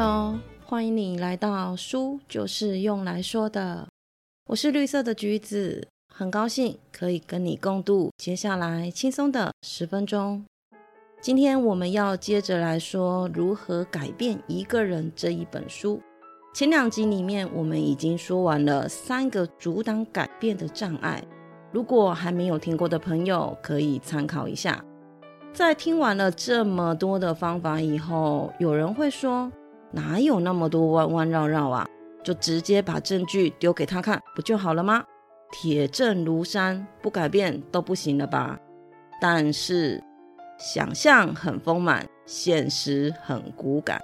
Hello，欢迎你来到书就是用来说的。我是绿色的橘子，很高兴可以跟你共度接下来轻松的十分钟。今天我们要接着来说如何改变一个人这一本书。前两集里面我们已经说完了三个阻挡改变的障碍，如果还没有听过的朋友可以参考一下。在听完了这么多的方法以后，有人会说：“哪有那么多弯弯绕绕啊？就直接把证据丢给他看，不就好了吗？铁证如山，不改变都不行了吧？”但是，想象很丰满，现实很骨感，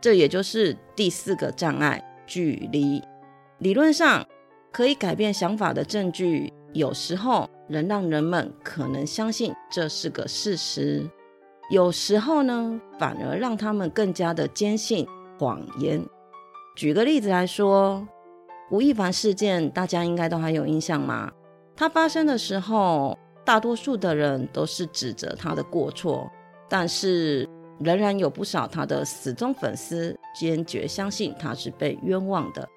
这也就是第四个障碍——距离。理论上可以改变想法的证据。有时候能让人们可能相信这是个事实，有时候呢，反而让他们更加的坚信谎言。举个例子来说，吴亦凡事件，大家应该都还有印象吗？他发生的时候，大多数的人都是指责他的过错，但是仍然有不少他的死忠粉丝坚决相信他是被冤枉的。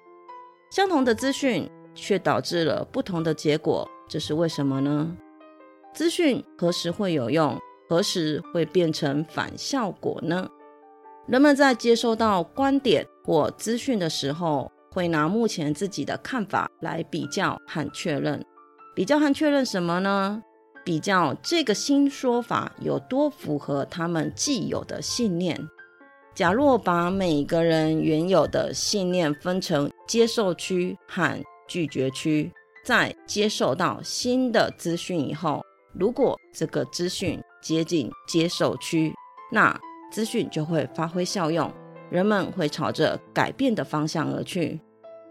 相同的资讯。却导致了不同的结果，这是为什么呢？资讯何时会有用，何时会变成反效果呢？人们在接收到观点或资讯的时候，会拿目前自己的看法来比较和确认。比较和确认什么呢？比较这个新说法有多符合他们既有的信念。假若把每个人原有的信念分成接受区和拒绝区在接受到新的资讯以后，如果这个资讯接近接受区，那资讯就会发挥效用，人们会朝着改变的方向而去。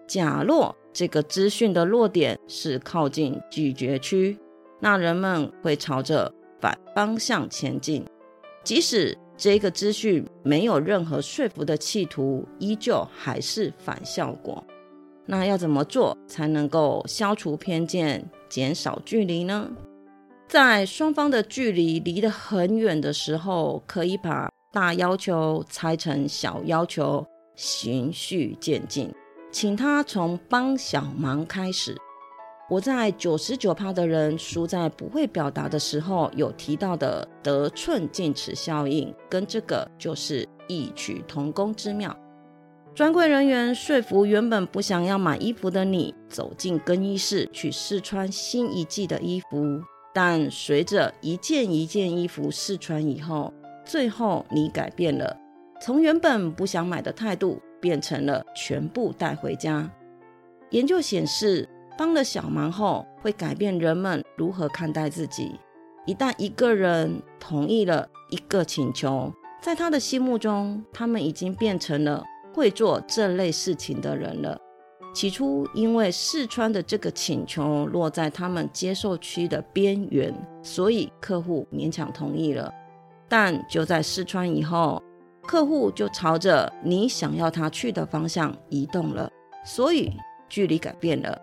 假若这个资讯的落点是靠近拒绝区，那人们会朝着反方向前进，即使这个资讯没有任何说服的企图，依旧还是反效果。那要怎么做才能够消除偏见、减少距离呢？在双方的距离离得很远的时候，可以把大要求拆成小要求，循序渐进，请他从帮小忙开始。我在九十九趴的人输在不会表达的时候有提到的得寸进尺效应，跟这个就是异曲同工之妙。专柜人员说服原本不想要买衣服的你走进更衣室去试穿新一季的衣服，但随着一件一件衣服试穿以后，最后你改变了，从原本不想买的态度变成了全部带回家。研究显示，帮了小忙后会改变人们如何看待自己。一旦一个人同意了一个请求，在他的心目中，他们已经变成了。会做这类事情的人了。起初，因为试穿的这个请求落在他们接受区的边缘，所以客户勉强同意了。但就在试穿以后，客户就朝着你想要他去的方向移动了，所以距离改变了。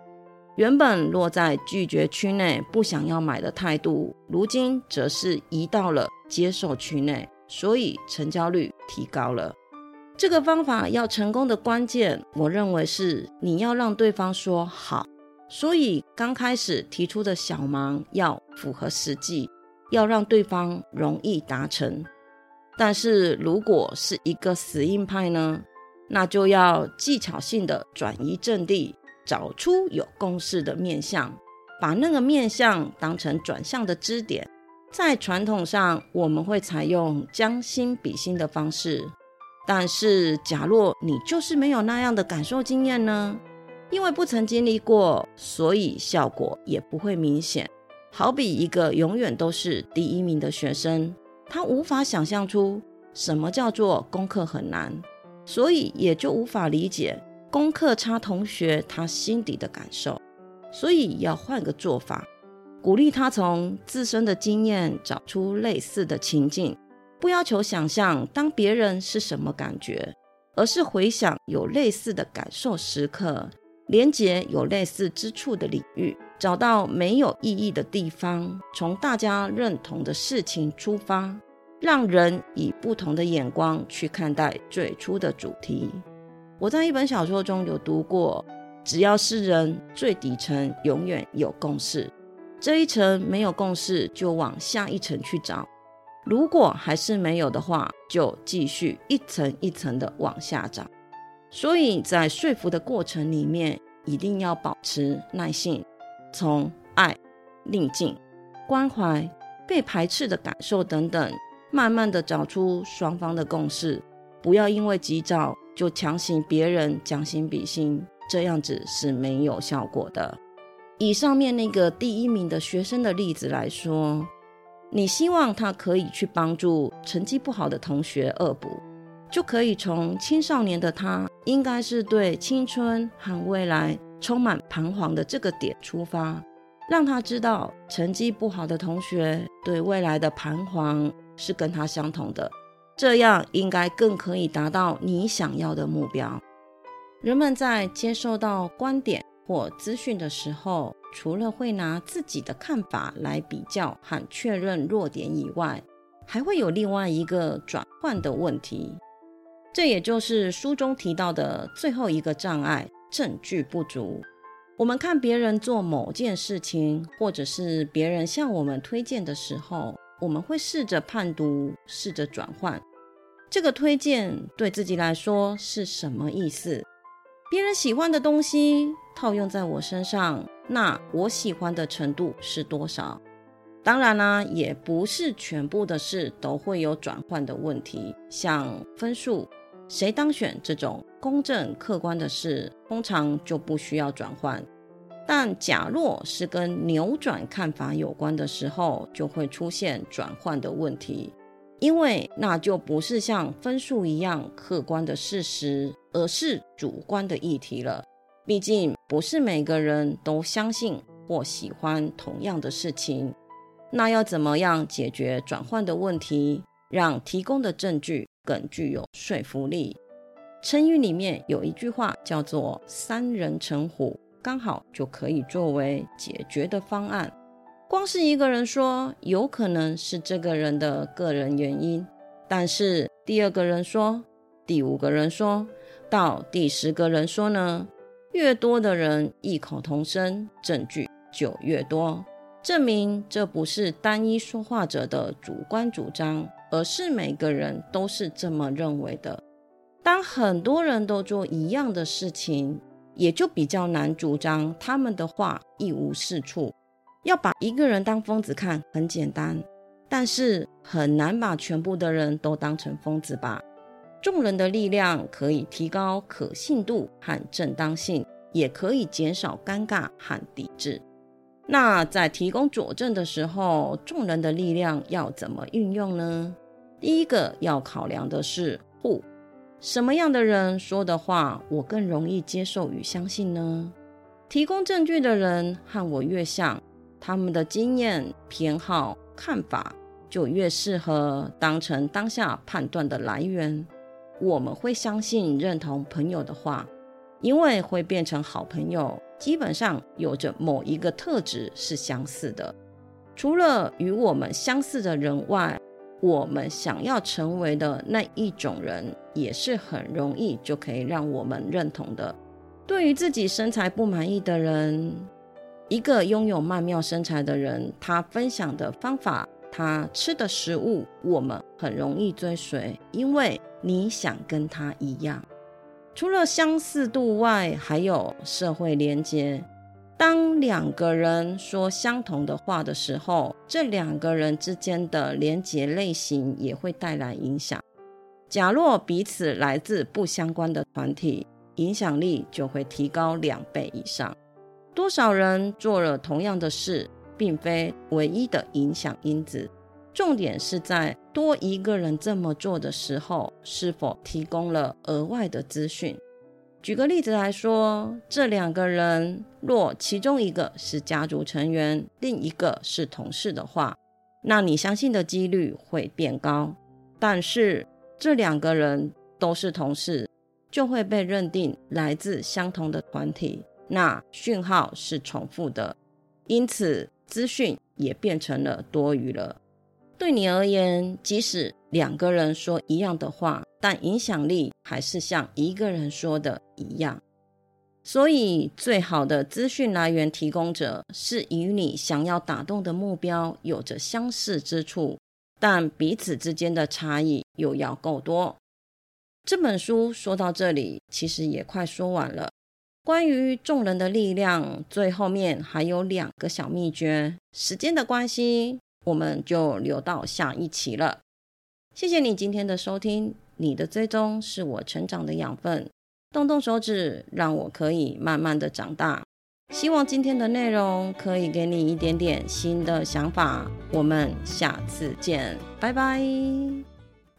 原本落在拒绝区内不想要买的态度，如今则是移到了接受区内，所以成交率提高了。这个方法要成功的关键，我认为是你要让对方说好。所以刚开始提出的小忙要符合实际，要让对方容易达成。但是如果是一个死硬派呢，那就要技巧性的转移阵地，找出有共识的面相，把那个面相当成转向的支点。在传统上，我们会采用将心比心的方式。但是，假若你就是没有那样的感受经验呢？因为不曾经历过，所以效果也不会明显。好比一个永远都是第一名的学生，他无法想象出什么叫做功课很难，所以也就无法理解功课差同学他心底的感受。所以要换个做法，鼓励他从自身的经验找出类似的情境。不要求想象当别人是什么感觉，而是回想有类似的感受时刻，连接有类似之处的领域，找到没有意义的地方，从大家认同的事情出发，让人以不同的眼光去看待最初的主题。我在一本小说中有读过，只要是人，最底层永远有共识。这一层没有共识，就往下一层去找。如果还是没有的话，就继续一层一层的往下找。所以在说服的过程里面，一定要保持耐性，从爱、宁静、关怀、被排斥的感受等等，慢慢的找出双方的共识。不要因为急躁就强行别人将心比心，这样子是没有效果的。以上面那个第一名的学生的例子来说，你希望他可以去帮助成绩不好的同学恶补，就可以从青少年的他应该是对青春和未来充满彷徨的这个点出发，让他知道成绩不好的同学对未来的彷徨是跟他相同的，这样应该更可以达到你想要的目标。人们在接受到观点。或资讯的时候，除了会拿自己的看法来比较和确认弱点以外，还会有另外一个转换的问题。这也就是书中提到的最后一个障碍——证据不足。我们看别人做某件事情，或者是别人向我们推荐的时候，我们会试着判读，试着转换这个推荐对自己来说是什么意思。别人喜欢的东西套用在我身上，那我喜欢的程度是多少？当然啦，也不是全部的事都会有转换的问题。像分数、谁当选这种公正客观的事，通常就不需要转换。但假若是跟扭转看法有关的时候，就会出现转换的问题。因为那就不是像分数一样客观的事实，而是主观的议题了。毕竟不是每个人都相信或喜欢同样的事情。那要怎么样解决转换的问题，让提供的证据更具有说服力？成语里面有一句话叫做“三人成虎”，刚好就可以作为解决的方案。光是一个人说，有可能是这个人的个人原因，但是第二个人说，第五个人说到第十个人说呢，越多的人异口同声，证据就越多，证明这不是单一说话者的主观主张，而是每个人都是这么认为的。当很多人都做一样的事情，也就比较难主张他们的话一无是处。要把一个人当疯子看很简单，但是很难把全部的人都当成疯子吧？众人的力量可以提高可信度和正当性，也可以减少尴尬和抵制。那在提供佐证的时候，众人的力量要怎么运用呢？第一个要考量的是互什么样的人说的话我更容易接受与相信呢？提供证据的人和我越像。他们的经验、偏好、看法就越适合当成当下判断的来源。我们会相信、认同朋友的话，因为会变成好朋友，基本上有着某一个特质是相似的。除了与我们相似的人外，我们想要成为的那一种人，也是很容易就可以让我们认同的。对于自己身材不满意的人。一个拥有曼妙身材的人，他分享的方法，他吃的食物，我们很容易追随，因为你想跟他一样。除了相似度外，还有社会连接。当两个人说相同的话的时候，这两个人之间的连接类型也会带来影响。假若彼此来自不相关的团体，影响力就会提高两倍以上。多少人做了同样的事，并非唯一的影响因子。重点是在多一个人这么做的时候，是否提供了额外的资讯。举个例子来说，这两个人若其中一个是家族成员，另一个是同事的话，那你相信的几率会变高。但是这两个人都是同事，就会被认定来自相同的团体。那讯号是重复的，因此资讯也变成了多余了。对你而言，即使两个人说一样的话，但影响力还是像一个人说的一样。所以，最好的资讯来源提供者是与你想要打动的目标有着相似之处，但彼此之间的差异又要够多。这本书说到这里，其实也快说完了。关于众人的力量，最后面还有两个小秘诀。时间的关系。我们就留到下一期了。谢谢你今天的收听，你的追踪是我成长的养分。动动手指，让我可以慢慢的长大。希望今天的内容可以给你一点点新的想法。我们下次见，拜拜。